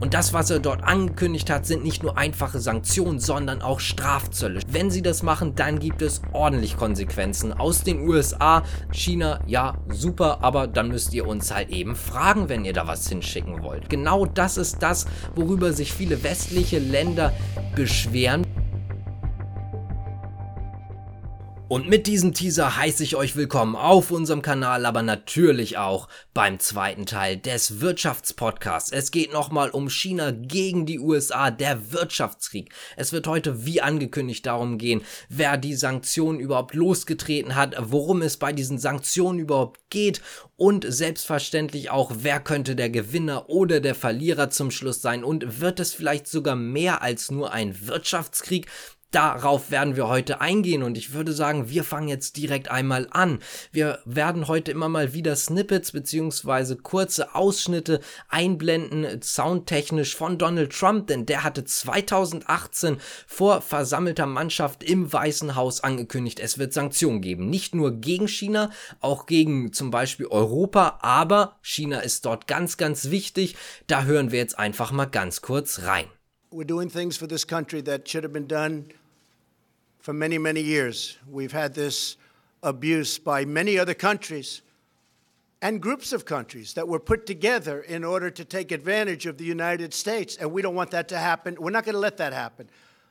Und das, was er dort angekündigt hat, sind nicht nur einfache Sanktionen, sondern auch Strafzölle. Wenn sie das machen, dann gibt es ordentlich Konsequenzen aus den USA. China, ja, super, aber dann müsst ihr uns halt eben fragen, wenn ihr da was hinschicken wollt. Genau das ist das, worüber sich viele westliche Länder beschweren. Und mit diesem Teaser heiße ich euch willkommen auf unserem Kanal, aber natürlich auch beim zweiten Teil des Wirtschaftspodcasts. Es geht nochmal um China gegen die USA, der Wirtschaftskrieg. Es wird heute wie angekündigt darum gehen, wer die Sanktionen überhaupt losgetreten hat, worum es bei diesen Sanktionen überhaupt geht und selbstverständlich auch, wer könnte der Gewinner oder der Verlierer zum Schluss sein und wird es vielleicht sogar mehr als nur ein Wirtschaftskrieg? Darauf werden wir heute eingehen und ich würde sagen, wir fangen jetzt direkt einmal an. Wir werden heute immer mal wieder Snippets beziehungsweise kurze Ausschnitte einblenden, soundtechnisch von Donald Trump, denn der hatte 2018 vor versammelter Mannschaft im Weißen Haus angekündigt, es wird Sanktionen geben. Nicht nur gegen China, auch gegen zum Beispiel Europa, aber China ist dort ganz, ganz wichtig. Da hören wir jetzt einfach mal ganz kurz rein. We're doing things for this country that should have been done for many, many years. We've had this abuse by many other countries and groups of countries that were put together in order to take advantage of the United States. And we don't want that to happen. We're not going to let that happen.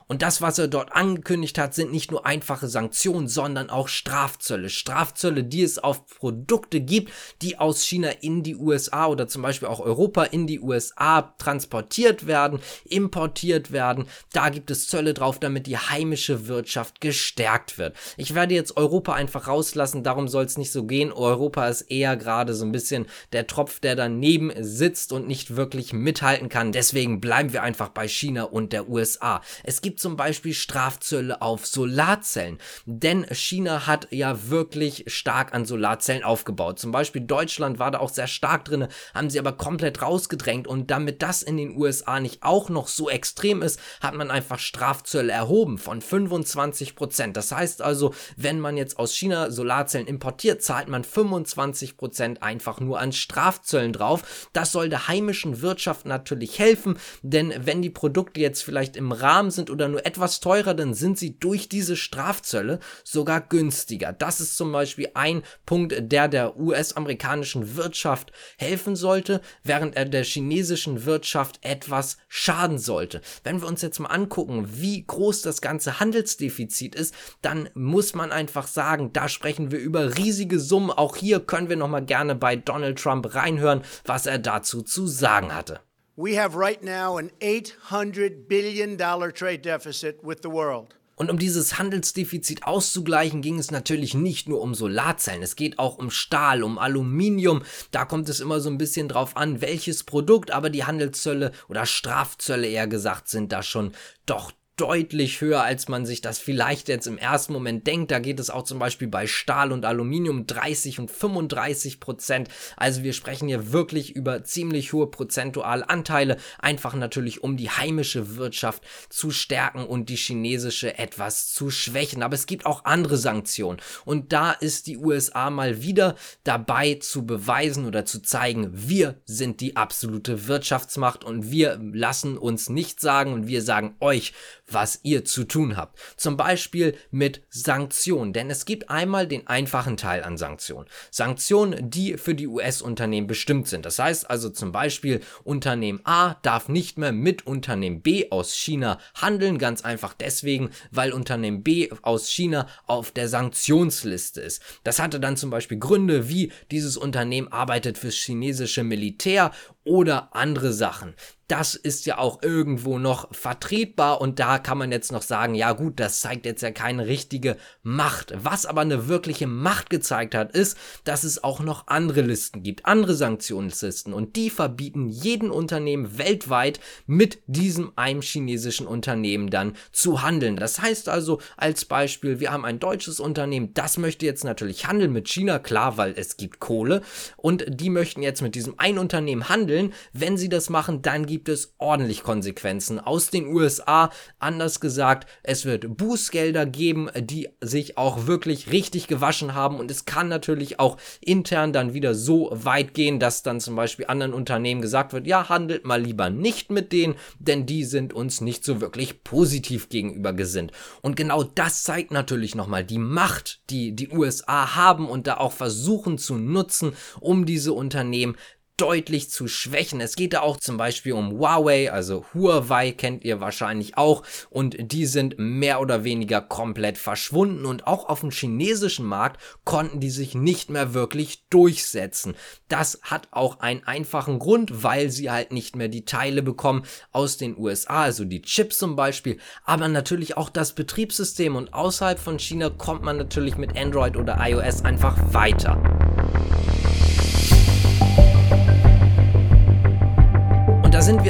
Und das, was er dort angekündigt hat, sind nicht nur einfache Sanktionen, sondern auch Strafzölle. Strafzölle, die es auf Produkte gibt, die aus China in die USA oder zum Beispiel auch Europa in die USA transportiert werden, importiert werden. Da gibt es Zölle drauf, damit die heimische Wirtschaft gestärkt wird. Ich werde jetzt Europa einfach rauslassen, darum soll es nicht so gehen. Europa ist eher gerade so ein bisschen der Tropf, der daneben sitzt und nicht wirklich mithalten kann. Deswegen bleiben wir einfach bei China und der USA. Es gibt zum Beispiel Strafzölle auf Solarzellen. Denn China hat ja wirklich stark an Solarzellen aufgebaut. Zum Beispiel Deutschland war da auch sehr stark drin, haben sie aber komplett rausgedrängt. Und damit das in den USA nicht auch noch so extrem ist, hat man einfach Strafzölle erhoben von 25 Prozent. Das heißt also, wenn man jetzt aus China Solarzellen importiert, zahlt man 25 Prozent einfach nur an Strafzöllen drauf. Das soll der heimischen Wirtschaft natürlich helfen, denn wenn die Produkte jetzt vielleicht im Rahmen sind oder nur etwas teurer, dann sind sie durch diese Strafzölle sogar günstiger. Das ist zum Beispiel ein Punkt, der der US-amerikanischen Wirtschaft helfen sollte, während er der chinesischen Wirtschaft etwas schaden sollte. Wenn wir uns jetzt mal angucken, wie groß das ganze Handelsdefizit ist, dann muss man einfach sagen, da sprechen wir über riesige Summen. Auch hier können wir noch mal gerne bei Donald Trump reinhören, was er dazu zu sagen hatte. We have right now an 800 billion dollar trade deficit with the world. Und um dieses Handelsdefizit auszugleichen, ging es natürlich nicht nur um Solarzellen, es geht auch um Stahl, um Aluminium. Da kommt es immer so ein bisschen drauf an, welches Produkt, aber die Handelszölle oder Strafzölle eher gesagt sind da schon doch deutlich höher, als man sich das vielleicht jetzt im ersten Moment denkt. Da geht es auch zum Beispiel bei Stahl und Aluminium 30 und 35 Prozent. Also wir sprechen hier wirklich über ziemlich hohe prozentuale Anteile, einfach natürlich um die heimische Wirtschaft zu stärken und die chinesische etwas zu schwächen. Aber es gibt auch andere Sanktionen und da ist die USA mal wieder dabei zu beweisen oder zu zeigen, wir sind die absolute Wirtschaftsmacht und wir lassen uns nicht sagen und wir sagen euch, was ihr zu tun habt. Zum Beispiel mit Sanktionen, denn es gibt einmal den einfachen Teil an Sanktionen. Sanktionen, die für die US-Unternehmen bestimmt sind. Das heißt also zum Beispiel, Unternehmen A darf nicht mehr mit Unternehmen B aus China handeln, ganz einfach deswegen, weil Unternehmen B aus China auf der Sanktionsliste ist. Das hatte dann zum Beispiel Gründe, wie dieses Unternehmen arbeitet fürs chinesische Militär oder andere Sachen das ist ja auch irgendwo noch vertretbar und da kann man jetzt noch sagen, ja gut, das zeigt jetzt ja keine richtige Macht. Was aber eine wirkliche Macht gezeigt hat, ist, dass es auch noch andere Listen gibt, andere Sanktionslisten und die verbieten jeden Unternehmen weltweit mit diesem einem chinesischen Unternehmen dann zu handeln. Das heißt also als Beispiel, wir haben ein deutsches Unternehmen, das möchte jetzt natürlich handeln mit China, klar, weil es gibt Kohle und die möchten jetzt mit diesem ein Unternehmen handeln handeln. Wenn sie das machen, dann gibt es ordentlich Konsequenzen aus den USA. Anders gesagt, es wird Bußgelder geben, die sich auch wirklich richtig gewaschen haben und es kann natürlich auch intern dann wieder so weit gehen, dass dann zum Beispiel anderen Unternehmen gesagt wird, ja, handelt mal lieber nicht mit denen, denn die sind uns nicht so wirklich positiv gegenüber gesinnt. Und genau das zeigt natürlich nochmal die Macht, die die USA haben und da auch versuchen zu nutzen, um diese Unternehmen deutlich zu schwächen. Es geht da auch zum Beispiel um Huawei, also Huawei kennt ihr wahrscheinlich auch und die sind mehr oder weniger komplett verschwunden und auch auf dem chinesischen Markt konnten die sich nicht mehr wirklich durchsetzen. Das hat auch einen einfachen Grund, weil sie halt nicht mehr die Teile bekommen aus den USA, also die Chips zum Beispiel, aber natürlich auch das Betriebssystem und außerhalb von China kommt man natürlich mit Android oder iOS einfach weiter.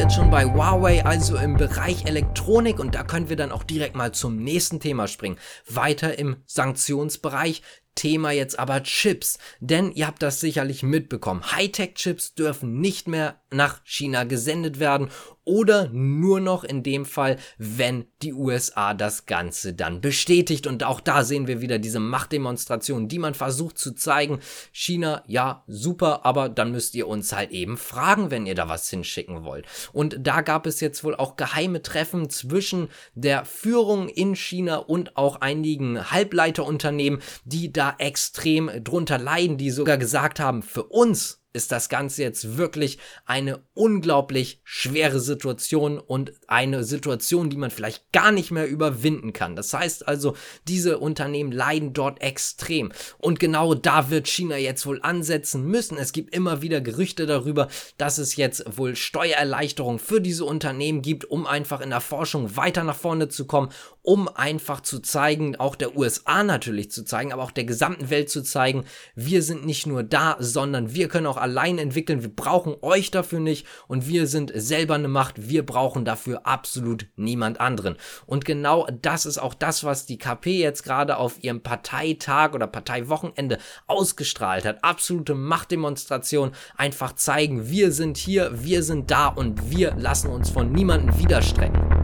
Jetzt schon bei Huawei, also im Bereich Elektronik und da können wir dann auch direkt mal zum nächsten Thema springen. Weiter im Sanktionsbereich. Thema jetzt aber Chips, denn ihr habt das sicherlich mitbekommen. Hightech-Chips dürfen nicht mehr nach China gesendet werden oder nur noch in dem Fall, wenn die USA das Ganze dann bestätigt. Und auch da sehen wir wieder diese Machtdemonstration, die man versucht zu zeigen. China, ja, super, aber dann müsst ihr uns halt eben fragen, wenn ihr da was hinschicken wollt. Und da gab es jetzt wohl auch geheime Treffen zwischen der Führung in China und auch einigen Halbleiterunternehmen, die da extrem drunter leiden, die sogar gesagt haben, für uns ist das Ganze jetzt wirklich eine unglaublich schwere Situation und eine Situation, die man vielleicht gar nicht mehr überwinden kann. Das heißt also, diese Unternehmen leiden dort extrem. Und genau da wird China jetzt wohl ansetzen müssen. Es gibt immer wieder Gerüchte darüber, dass es jetzt wohl Steuererleichterungen für diese Unternehmen gibt, um einfach in der Forschung weiter nach vorne zu kommen, um einfach zu zeigen, auch der USA natürlich zu zeigen, aber auch der gesamten Welt zu zeigen, wir sind nicht nur da, sondern wir können auch allein entwickeln. Wir brauchen euch dafür nicht und wir sind selber eine Macht. Wir brauchen dafür absolut niemand anderen. Und genau das ist auch das, was die KP jetzt gerade auf ihrem Parteitag oder Parteiwochenende ausgestrahlt hat. Absolute Machtdemonstration. Einfach zeigen, wir sind hier, wir sind da und wir lassen uns von niemandem widerstrecken.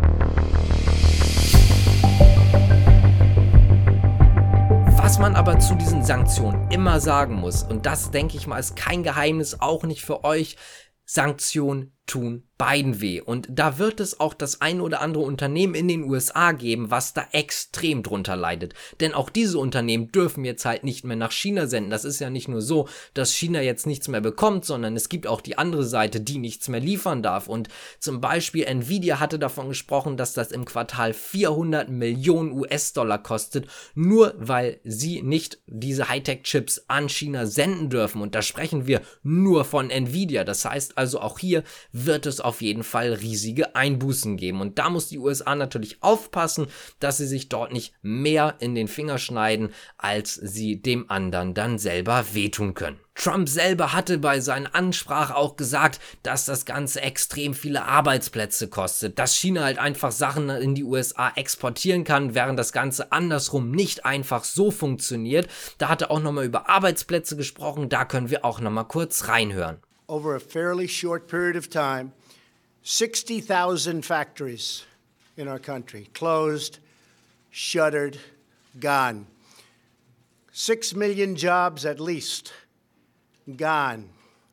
Was man aber zu diesen Sanktionen immer sagen muss, und das denke ich mal ist kein Geheimnis, auch nicht für euch, Sanktionen tun beiden weh. Und da wird es auch das ein oder andere Unternehmen in den USA geben, was da extrem drunter leidet. Denn auch diese Unternehmen dürfen jetzt halt nicht mehr nach China senden. Das ist ja nicht nur so, dass China jetzt nichts mehr bekommt, sondern es gibt auch die andere Seite, die nichts mehr liefern darf. Und zum Beispiel Nvidia hatte davon gesprochen, dass das im Quartal 400 Millionen US-Dollar kostet, nur weil sie nicht diese Hightech-Chips an China senden dürfen. Und da sprechen wir nur von Nvidia. Das heißt also auch hier wird es auf jeden Fall riesige Einbußen geben. Und da muss die USA natürlich aufpassen, dass sie sich dort nicht mehr in den Finger schneiden, als sie dem anderen dann selber wehtun können. Trump selber hatte bei seiner Ansprache auch gesagt, dass das Ganze extrem viele Arbeitsplätze kostet, dass China halt einfach Sachen in die USA exportieren kann, während das Ganze andersrum nicht einfach so funktioniert. Da hat er auch nochmal über Arbeitsplätze gesprochen, da können wir auch nochmal kurz reinhören. Over a fairly short period of time, 60,000 factories in our country closed, shuttered, gone. Six million jobs at least gone.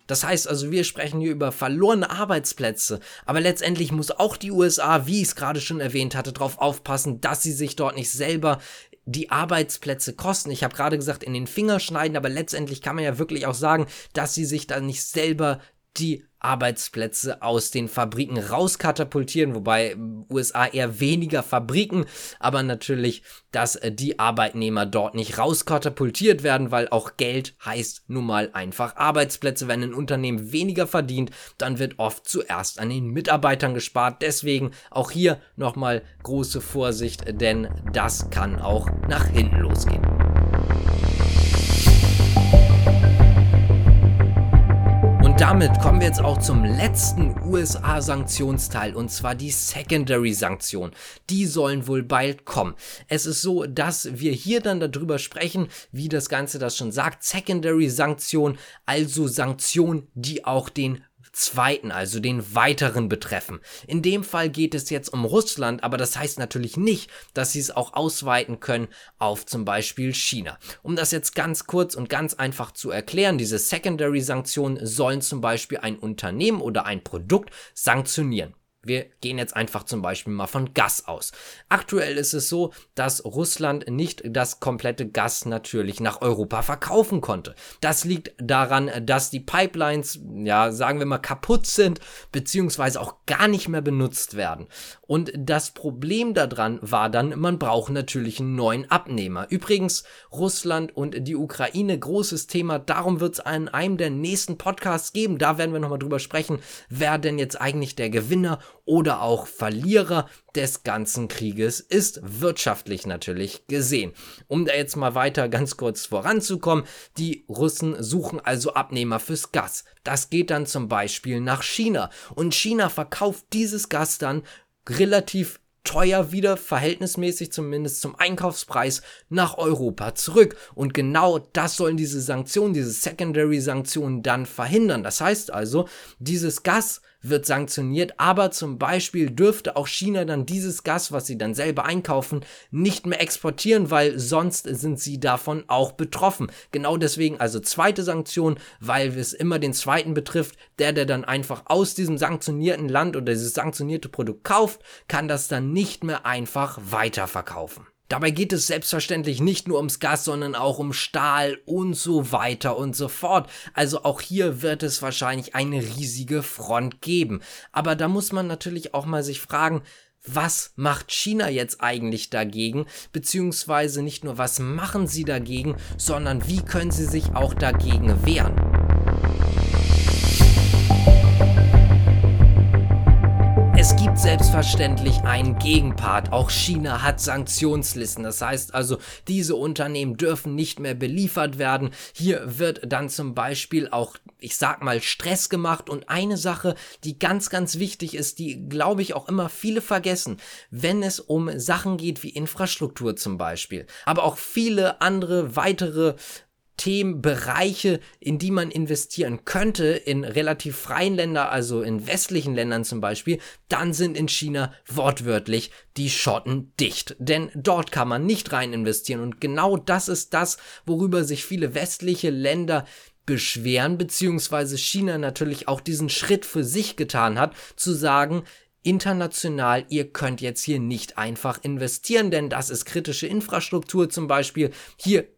Das heißt also, wir sprechen hier über verlorene Arbeitsplätze, aber letztendlich muss auch die USA, wie ich es gerade schon erwähnt hatte, darauf aufpassen, dass sie sich dort nicht selber die Arbeitsplätze kosten. Ich habe gerade gesagt, in den Finger schneiden, aber letztendlich kann man ja wirklich auch sagen, dass sie sich da nicht selber die Arbeitsplätze aus den Fabriken rauskatapultieren, wobei USA eher weniger Fabriken, aber natürlich, dass äh, die Arbeitnehmer dort nicht rauskatapultiert werden, weil auch Geld heißt nun mal einfach Arbeitsplätze. Wenn ein Unternehmen weniger verdient, dann wird oft zuerst an den Mitarbeitern gespart. Deswegen auch hier nochmal große Vorsicht, denn das kann auch nach hinten losgehen. Damit kommen wir jetzt auch zum letzten USA-Sanktionsteil und zwar die Secondary-Sanktionen. Die sollen wohl bald kommen. Es ist so, dass wir hier dann darüber sprechen, wie das Ganze das schon sagt. Secondary-Sanktionen, also Sanktionen, die auch den zweiten, also den weiteren betreffen. In dem Fall geht es jetzt um Russland, aber das heißt natürlich nicht, dass sie es auch ausweiten können auf zum Beispiel China. Um das jetzt ganz kurz und ganz einfach zu erklären, diese Secondary-Sanktionen sollen zum Beispiel ein Unternehmen oder ein Produkt sanktionieren. Wir gehen jetzt einfach zum Beispiel mal von Gas aus. Aktuell ist es so, dass Russland nicht das komplette Gas natürlich nach Europa verkaufen konnte. Das liegt daran, dass die Pipelines, ja, sagen wir mal, kaputt sind, beziehungsweise auch gar nicht mehr benutzt werden. Und das Problem daran war dann, man braucht natürlich einen neuen Abnehmer. Übrigens, Russland und die Ukraine, großes Thema. Darum wird es in einem der nächsten Podcasts geben. Da werden wir nochmal drüber sprechen, wer denn jetzt eigentlich der Gewinner oder auch Verlierer des ganzen Krieges ist, wirtschaftlich natürlich gesehen. Um da jetzt mal weiter ganz kurz voranzukommen, die Russen suchen also Abnehmer fürs Gas. Das geht dann zum Beispiel nach China und China verkauft dieses Gas dann relativ teuer wieder, verhältnismäßig zumindest zum Einkaufspreis, nach Europa zurück. Und genau das sollen diese Sanktionen, diese Secondary-Sanktionen dann verhindern. Das heißt also, dieses Gas wird sanktioniert, aber zum Beispiel dürfte auch China dann dieses Gas, was sie dann selber einkaufen, nicht mehr exportieren, weil sonst sind sie davon auch betroffen. Genau deswegen also zweite Sanktion, weil es immer den zweiten betrifft, der, der dann einfach aus diesem sanktionierten Land oder dieses sanktionierte Produkt kauft, kann das dann nicht mehr einfach weiterverkaufen. Dabei geht es selbstverständlich nicht nur ums Gas, sondern auch um Stahl und so weiter und so fort. Also auch hier wird es wahrscheinlich eine riesige Front geben. Aber da muss man natürlich auch mal sich fragen, was macht China jetzt eigentlich dagegen? Beziehungsweise nicht nur, was machen sie dagegen, sondern wie können sie sich auch dagegen wehren? Es gibt selbstverständlich einen Gegenpart. Auch China hat Sanktionslisten. Das heißt also, diese Unternehmen dürfen nicht mehr beliefert werden. Hier wird dann zum Beispiel auch, ich sag mal, Stress gemacht. Und eine Sache, die ganz, ganz wichtig ist, die glaube ich auch immer viele vergessen, wenn es um Sachen geht wie Infrastruktur zum Beispiel, aber auch viele andere weitere Themenbereiche, in die man investieren könnte, in relativ freien Ländern, also in westlichen Ländern zum Beispiel, dann sind in China wortwörtlich die Schotten dicht. Denn dort kann man nicht rein investieren. Und genau das ist das, worüber sich viele westliche Länder beschweren, beziehungsweise China natürlich auch diesen Schritt für sich getan hat, zu sagen, international, ihr könnt jetzt hier nicht einfach investieren, denn das ist kritische Infrastruktur zum Beispiel. Hier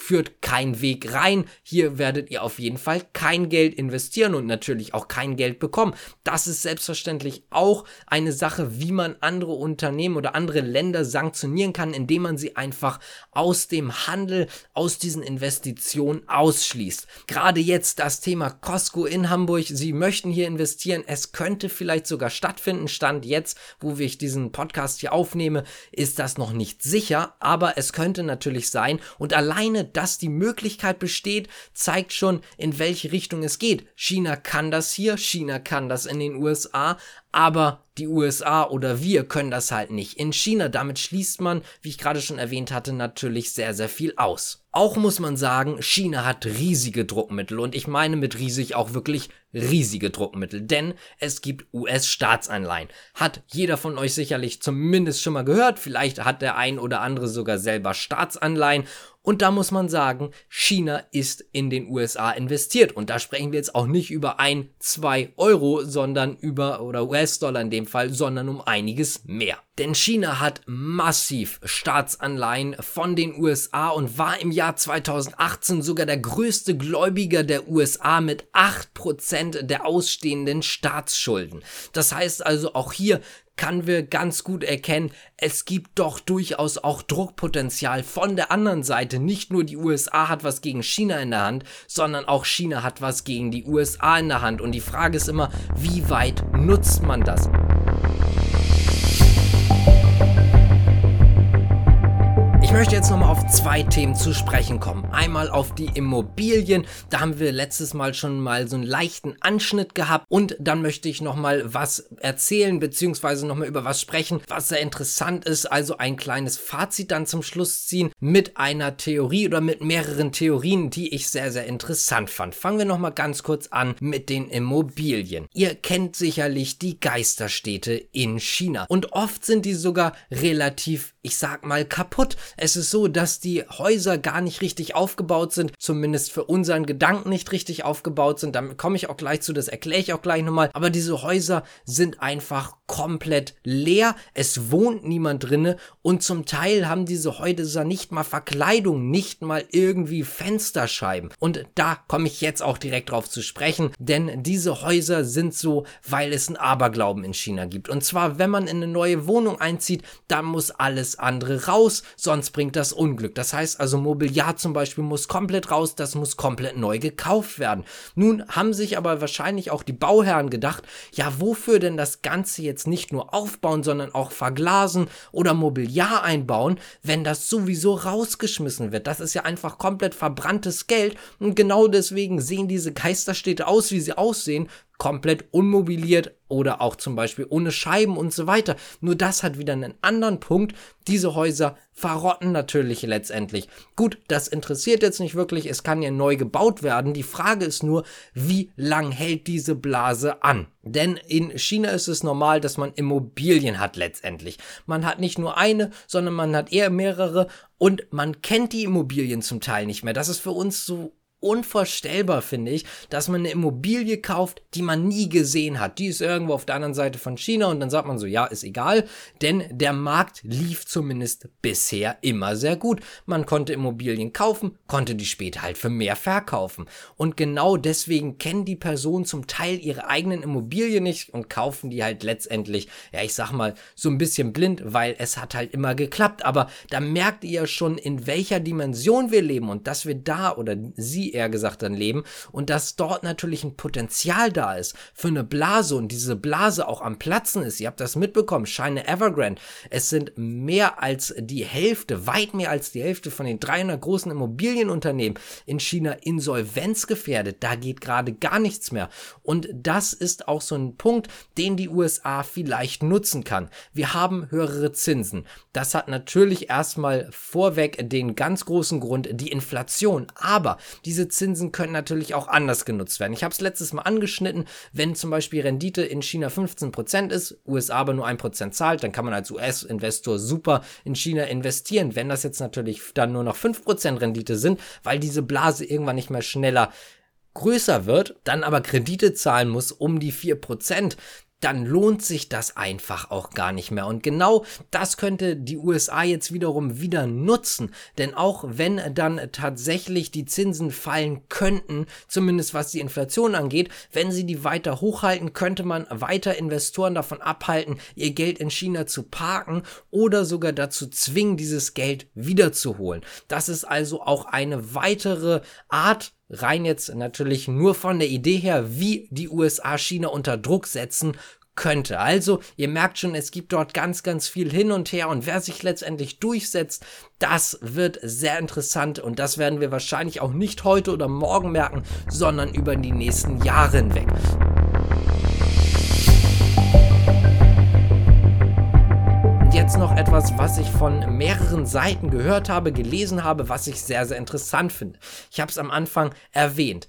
führt kein Weg rein. Hier werdet ihr auf jeden Fall kein Geld investieren und natürlich auch kein Geld bekommen. Das ist selbstverständlich auch eine Sache, wie man andere Unternehmen oder andere Länder sanktionieren kann, indem man sie einfach aus dem Handel, aus diesen Investitionen ausschließt. Gerade jetzt das Thema Costco in Hamburg. Sie möchten hier investieren. Es könnte vielleicht sogar stattfinden. Stand jetzt, wo ich diesen Podcast hier aufnehme, ist das noch nicht sicher, aber es könnte natürlich sein. Und alleine dass die Möglichkeit besteht, zeigt schon, in welche Richtung es geht. China kann das hier, China kann das in den USA, aber die USA oder wir können das halt nicht in China. Damit schließt man, wie ich gerade schon erwähnt hatte, natürlich sehr, sehr viel aus. Auch muss man sagen, China hat riesige Druckmittel und ich meine mit riesig auch wirklich riesige Druckmittel, denn es gibt US-Staatsanleihen. Hat jeder von euch sicherlich zumindest schon mal gehört, vielleicht hat der ein oder andere sogar selber Staatsanleihen und da muss man sagen, China ist in den USA investiert. Und da sprechen wir jetzt auch nicht über ein, zwei Euro, sondern über, oder US-Dollar in dem Fall, sondern um einiges mehr. Denn China hat massiv Staatsanleihen von den USA und war im Jahr 2018 sogar der größte Gläubiger der USA mit 8% der ausstehenden Staatsschulden. Das heißt also auch hier kann wir ganz gut erkennen, es gibt doch durchaus auch Druckpotenzial von der anderen Seite. Nicht nur die USA hat was gegen China in der Hand, sondern auch China hat was gegen die USA in der Hand. Und die Frage ist immer, wie weit nutzt man das? Möchte jetzt nochmal auf zwei Themen zu sprechen kommen. Einmal auf die Immobilien, da haben wir letztes Mal schon mal so einen leichten Anschnitt gehabt und dann möchte ich nochmal was erzählen, beziehungsweise nochmal über was sprechen, was sehr interessant ist, also ein kleines Fazit dann zum Schluss ziehen mit einer Theorie oder mit mehreren Theorien, die ich sehr, sehr interessant fand. Fangen wir nochmal ganz kurz an mit den Immobilien. Ihr kennt sicherlich die Geisterstädte in China und oft sind die sogar relativ ich sag mal, kaputt. Es ist so, dass die Häuser gar nicht richtig aufgebaut sind, zumindest für unseren Gedanken nicht richtig aufgebaut sind. Damit komme ich auch gleich zu, das erkläre ich auch gleich nochmal. Aber diese Häuser sind einfach komplett leer. Es wohnt niemand drinne und zum Teil haben diese Häuser nicht mal Verkleidung, nicht mal irgendwie Fensterscheiben. Und da komme ich jetzt auch direkt drauf zu sprechen, denn diese Häuser sind so, weil es einen Aberglauben in China gibt. Und zwar, wenn man in eine neue Wohnung einzieht, dann muss alles alles andere raus, sonst bringt das Unglück. Das heißt also, Mobiliar zum Beispiel muss komplett raus, das muss komplett neu gekauft werden. Nun haben sich aber wahrscheinlich auch die Bauherren gedacht, ja, wofür denn das Ganze jetzt nicht nur aufbauen, sondern auch verglasen oder Mobiliar einbauen, wenn das sowieso rausgeschmissen wird. Das ist ja einfach komplett verbranntes Geld und genau deswegen sehen diese Geisterstädte aus, wie sie aussehen, komplett unmobiliert oder auch zum Beispiel ohne Scheiben und so weiter. Nur das hat wieder einen anderen Punkt. Diese Häuser verrotten natürlich letztendlich. Gut, das interessiert jetzt nicht wirklich. Es kann ja neu gebaut werden. Die Frage ist nur, wie lang hält diese Blase an? Denn in China ist es normal, dass man Immobilien hat letztendlich. Man hat nicht nur eine, sondern man hat eher mehrere und man kennt die Immobilien zum Teil nicht mehr. Das ist für uns so unvorstellbar, finde ich, dass man eine Immobilie kauft, die man nie gesehen hat. Die ist irgendwo auf der anderen Seite von China und dann sagt man so, ja, ist egal, denn der Markt lief zumindest bisher immer sehr gut. Man konnte Immobilien kaufen, konnte die später halt für mehr verkaufen. Und genau deswegen kennen die Personen zum Teil ihre eigenen Immobilien nicht und kaufen die halt letztendlich, ja, ich sag mal, so ein bisschen blind, weil es hat halt immer geklappt. Aber da merkt ihr schon, in welcher Dimension wir leben und dass wir da oder sie eher gesagt dann leben und dass dort natürlich ein Potenzial da ist für eine Blase und diese Blase auch am Platzen ist. Ihr habt das mitbekommen, Shine Evergrande. Es sind mehr als die Hälfte, weit mehr als die Hälfte von den 300 großen Immobilienunternehmen in China insolvenzgefährdet. Da geht gerade gar nichts mehr. Und das ist auch so ein Punkt, den die USA vielleicht nutzen kann. Wir haben höhere Zinsen. Das hat natürlich erstmal vorweg den ganz großen Grund, die Inflation. Aber diese diese Zinsen können natürlich auch anders genutzt werden. Ich habe es letztes Mal angeschnitten, wenn zum Beispiel Rendite in China 15% ist, USA aber nur 1% zahlt, dann kann man als US-Investor super in China investieren. Wenn das jetzt natürlich dann nur noch 5% Rendite sind, weil diese Blase irgendwann nicht mehr schneller größer wird, dann aber Kredite zahlen muss um die 4%, dann lohnt sich das einfach auch gar nicht mehr. Und genau das könnte die USA jetzt wiederum wieder nutzen. Denn auch wenn dann tatsächlich die Zinsen fallen könnten, zumindest was die Inflation angeht, wenn sie die weiter hochhalten, könnte man weiter Investoren davon abhalten, ihr Geld in China zu parken oder sogar dazu zwingen, dieses Geld wiederzuholen. Das ist also auch eine weitere Art, rein jetzt natürlich nur von der Idee her, wie die USA China unter Druck setzen könnte. Also, ihr merkt schon, es gibt dort ganz, ganz viel hin und her und wer sich letztendlich durchsetzt, das wird sehr interessant und das werden wir wahrscheinlich auch nicht heute oder morgen merken, sondern über die nächsten Jahre hinweg. Noch etwas, was ich von mehreren Seiten gehört habe, gelesen habe, was ich sehr, sehr interessant finde. Ich habe es am Anfang erwähnt.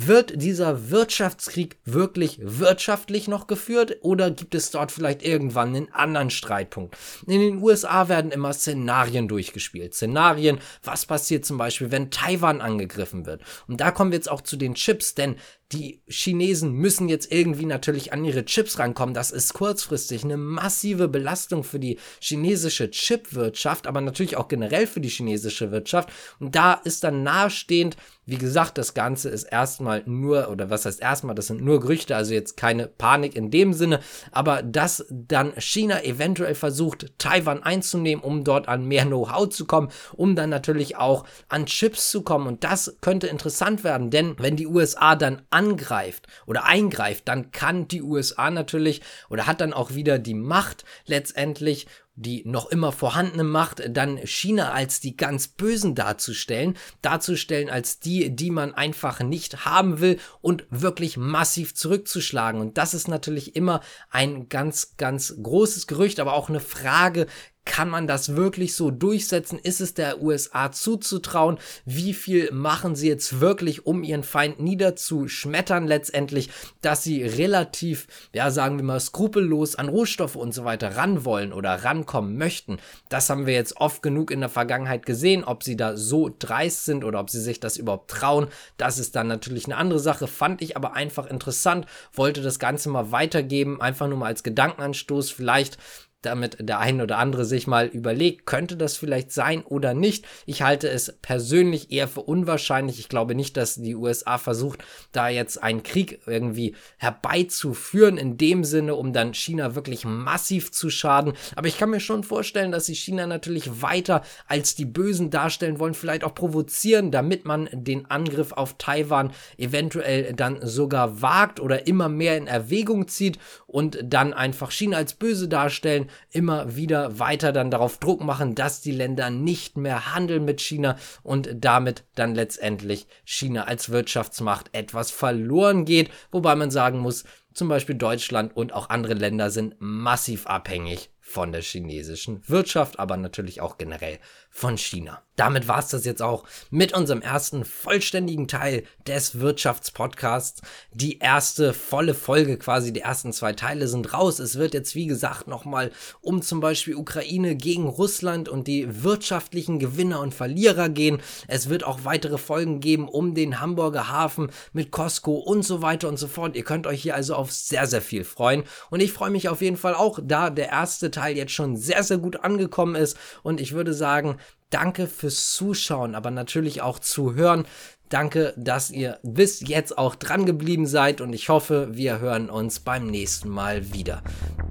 Wird dieser Wirtschaftskrieg wirklich wirtschaftlich noch geführt oder gibt es dort vielleicht irgendwann einen anderen Streitpunkt? In den USA werden immer Szenarien durchgespielt. Szenarien, was passiert zum Beispiel, wenn Taiwan angegriffen wird? Und da kommen wir jetzt auch zu den Chips, denn die Chinesen müssen jetzt irgendwie natürlich an ihre Chips rankommen. Das ist kurzfristig eine massive Belastung für die chinesische Chipwirtschaft, aber natürlich auch generell für die chinesische Wirtschaft. Und da ist dann nahestehend, wie gesagt, das Ganze ist erstmal nur, oder was heißt erstmal, das sind nur Gerüchte, also jetzt keine Panik in dem Sinne, aber dass dann China eventuell versucht, Taiwan einzunehmen, um dort an mehr Know-how zu kommen, um dann natürlich auch an Chips zu kommen. Und das könnte interessant werden, denn wenn die USA dann angreift oder eingreift, dann kann die USA natürlich oder hat dann auch wieder die Macht letztendlich die noch immer vorhandene Macht, dann China als die ganz Bösen darzustellen, darzustellen als die, die man einfach nicht haben will und wirklich massiv zurückzuschlagen. Und das ist natürlich immer ein ganz, ganz großes Gerücht, aber auch eine Frage, kann man das wirklich so durchsetzen? Ist es der USA zuzutrauen? Wie viel machen sie jetzt wirklich, um ihren Feind niederzuschmettern letztendlich, dass sie relativ, ja, sagen wir mal, skrupellos an Rohstoffe und so weiter ran wollen oder rankommen möchten? Das haben wir jetzt oft genug in der Vergangenheit gesehen. Ob sie da so dreist sind oder ob sie sich das überhaupt trauen, das ist dann natürlich eine andere Sache. Fand ich aber einfach interessant, wollte das Ganze mal weitergeben, einfach nur mal als Gedankenanstoß. Vielleicht damit der ein oder andere sich mal überlegt, könnte das vielleicht sein oder nicht. Ich halte es persönlich eher für unwahrscheinlich. Ich glaube nicht, dass die USA versucht, da jetzt einen Krieg irgendwie herbeizuführen, in dem Sinne, um dann China wirklich massiv zu schaden. Aber ich kann mir schon vorstellen, dass sie China natürlich weiter als die Bösen darstellen wollen, vielleicht auch provozieren, damit man den Angriff auf Taiwan eventuell dann sogar wagt oder immer mehr in Erwägung zieht und dann einfach China als böse darstellen immer wieder weiter dann darauf Druck machen, dass die Länder nicht mehr handeln mit China und damit dann letztendlich China als Wirtschaftsmacht etwas verloren geht, wobei man sagen muss, zum Beispiel Deutschland und auch andere Länder sind massiv abhängig von der chinesischen Wirtschaft, aber natürlich auch generell von China. Damit war es das jetzt auch mit unserem ersten vollständigen Teil des Wirtschaftspodcasts. Die erste volle Folge, quasi die ersten zwei Teile sind raus. Es wird jetzt, wie gesagt, nochmal um zum Beispiel Ukraine gegen Russland und die wirtschaftlichen Gewinner und Verlierer gehen. Es wird auch weitere Folgen geben um den Hamburger Hafen mit Costco und so weiter und so fort. Ihr könnt euch hier also auf sehr, sehr viel freuen. Und ich freue mich auf jeden Fall auch, da der erste Teil jetzt schon sehr, sehr gut angekommen ist. Und ich würde sagen, Danke fürs Zuschauen, aber natürlich auch zuhören. Danke, dass ihr bis jetzt auch dran geblieben seid und ich hoffe, wir hören uns beim nächsten Mal wieder.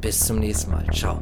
Bis zum nächsten Mal. Ciao.